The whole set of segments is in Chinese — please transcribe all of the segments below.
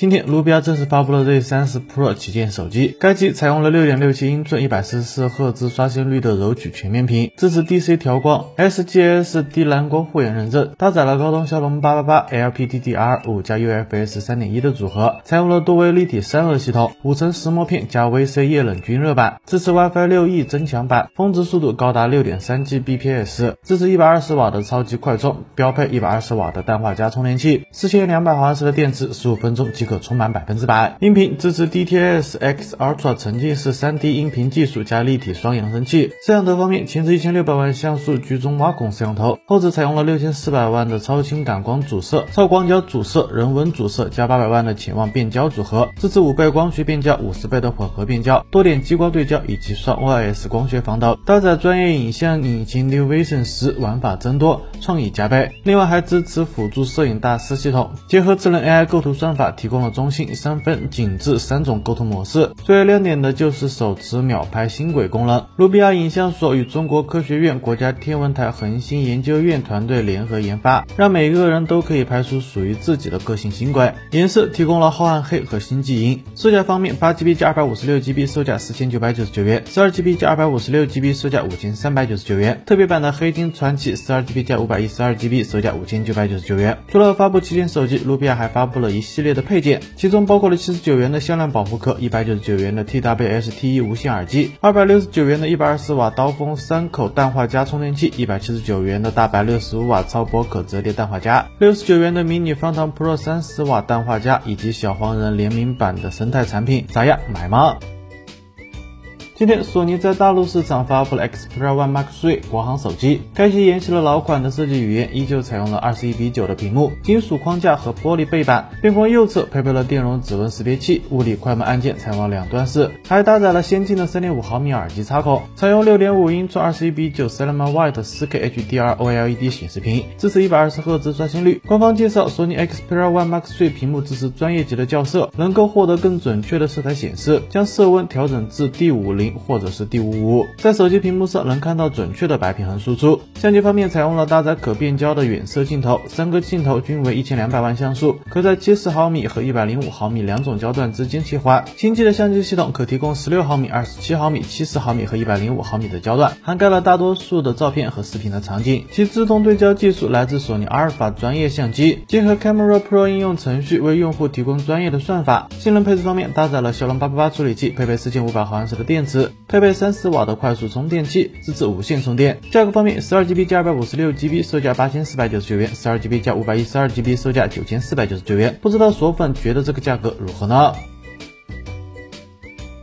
今天，努比亚正式发布了 Z 三十 Pro 旗舰手机。该机采用了6.67英寸、144赫兹刷新率的柔曲全面屏，支持 DC 调光、SGS 低蓝光护眼认证，搭载了高通骁龙888 LPDDR5 加 UFS 3.1的组合，采用了多维立体散热系统，五层石墨片加 VC 液冷均热板，支持 WiFi 6E 增强版，峰值速度高达 6.3Gbps，支持120瓦的超级快充，标配120瓦的氮化镓充电器，四千两百毫安时的电池，十五分钟即可。充满百分之百。音频支持 DTS X Ultra 沉浸式 3D 音频技术加立体双扬声器。摄像头方面，前置一千六百万像素居中挖孔摄像头，后置采用了六千四百万的超清感光主摄、超广角主摄、人文主摄加八百万的潜望变焦组合，支持五倍光学变焦、五十倍的混合变焦、多点激光对焦以及双 OIS 光学防抖。搭载专业影像引擎 New Vision 十，玩法增多，创意加倍。另外还支持辅助摄影大师系统，结合智能 AI 构图算法，提供。了中心、三分、景致三种构图模式，最为亮点的就是手持秒拍星轨功能。努比亚影像所与中国科学院、国家天文台恒星研究院团队联合研发，让每个人都可以拍出属于自己的个性星轨。颜色提供了浩瀚黑和星际银。售价方面，八 GB 加二百五十六 GB 售价四千九百九十九元，十二 GB 加二百五十六 GB 售价五千三百九十九元。特别版的黑金传奇十二 GB 加五百一十二 GB 售价五千九百九十九元。除了发布旗舰手机，努比亚还发布了一系列的配件。其中包括了七十九元的限量保护壳，一百九十九元的 TWS T E 无线耳机，二百六十九元的一百二十瓦刀锋三口氮化镓充电器，一百七十九元的大白六十五瓦超薄可折叠氮化镓，六十九元的迷你方糖 Pro 三十瓦氮化镓，以及小黄人联名版的生态产品，咋样，买吗？今天，索尼在大陆市场发布了 Xperia One Mark III 国行手机。该机沿袭了老款的设计语言，依旧采用了二十一比九的屏幕、金属框架和玻璃背板。边框右侧配备了电容指纹识别器，物理快门按键采用了两段式，还搭载了先进的三点五毫米耳机插口，采用六点五英寸二十一比九 Cinema White 四 K HDR OLED 显示屏，支持一百二十赫兹刷新率。官方介绍，索尼 Xperia One Mark III 屏幕支持专业级的校色，能够获得更准确的色彩显示，将色温调整至 D 五零。或者是第五五，在手机屏幕上能看到准确的白平衡输出。相机方面采用了搭载可变焦的远摄镜头，三个镜头均为一千两百万像素，可在七十毫米和一百零五毫米两种焦段之间切换。新机的相机系统可提供十六毫米、二十七毫米、七十毫米和一百零五毫米的焦段，涵盖了大多数的照片和视频的场景。其自动对焦技术来自索尼阿尔法专业相机，结合 Camera Pro 应用程序为用户提供专业的算法。性能配置方面搭载了骁龙八八八处理器，配备四千五百毫安时的电池。配备三十瓦的快速充电器，支持无线充电。价格方面，十二 GB 加二百五十六 GB 售价八千四百九十九元，十二 GB 加五百一十二 GB 售价九千四百九十九元。不知道索粉觉得这个价格如何呢？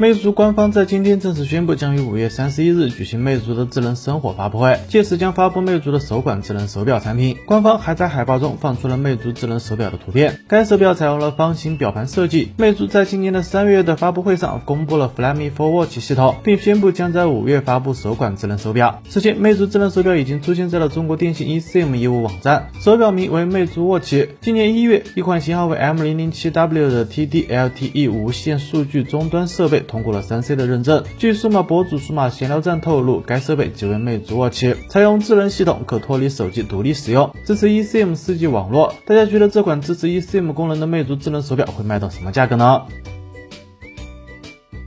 魅族官方在今天正式宣布，将于五月三十一日举行魅族的智能生活发布会，届时将发布魅族的首款智能手表产品。官方还在海报中放出了魅族智能手表的图片，该手表采用了方形表盘设计。魅族在今年的三月的发布会上公布了 Flyme for Watch 系统，并宣布将在五月发布首款智能手表。此前，魅族智能手表已经出现在了中国电信 eSIM 业务网站，手表名为魅族 Watch。今年一月，一款型号为 M 零零七 W 的 TD-LTE 无线数据终端设备。通过了三 C 的认证。据数码博主数码闲聊站透露，该设备即为魅族 Watch，采用智能系统，可脱离手机独立使用，支持 eSIM 4G 网络。大家觉得这款支持 eSIM 功能的魅族智能手表会卖到什么价格呢？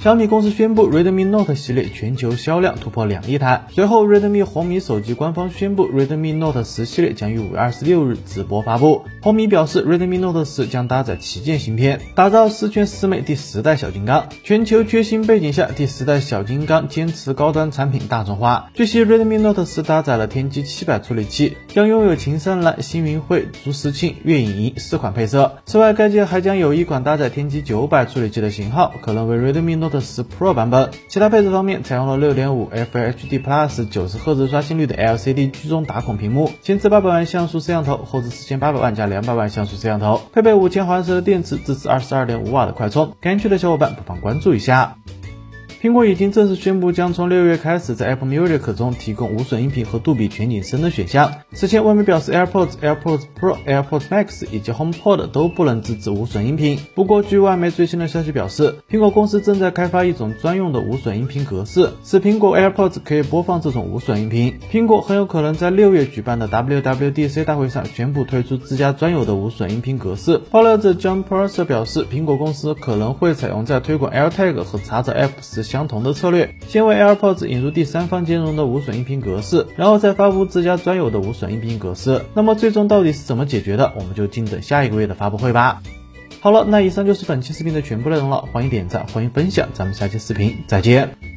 小米公司宣布，Redmi Note 系列全球销量突破两亿台。随后，Redmi 红米手机官方宣布，Redmi Note 十系列将于五月二十六日直播发布。红米表示，Redmi Note 十将搭载旗舰芯片，打造十全十美第十代小金刚。全球缺芯背景下，第十代小金刚坚持高端产品大众化。据悉，Redmi Note 十搭载了天玑七百处理器，将拥有秦山蓝、星云灰、竹石青、月影银四款配色。此外，该机还将有一款搭载天玑九百处理器的型号，可能为 Redmi Note。Pro 版本，其他配置方面采用了6.5 FHD Plus 90赫兹刷新率的 LCD 居中打孔屏幕，前置800万像素摄像头，后置4800万加200万像素摄像头，配备5000毫安时的电池，支持22.5瓦的快充。感兴趣的小伙伴不妨关注一下。苹果已经正式宣布，将从六月开始在 Apple Music 中提供无损音频和杜比全景声的选项。此前外媒表示，AirPods、AirPods Pro、AirPods Max 以及 HomePod 都不能支持无损音频。不过，据外媒最新的消息表示，苹果公司正在开发一种专用的无损音频格式，使苹果 AirPods 可以播放这种无损音频。苹果很有可能在六月举办的 WWDC 大会上宣布推出自家专有的无损音频格式。爆料者 John Prosser 表示，苹果公司可能会采用在推广 AirTag 和查找 App 时相同的策略，先为 AirPods 引入第三方兼容的无损音频格式，然后再发布自家专有的无损音频格式。那么最终到底是怎么解决的，我们就静等下一个月的发布会吧。好了，那以上就是本期视频的全部内容了，欢迎点赞，欢迎分享，咱们下期视频再见。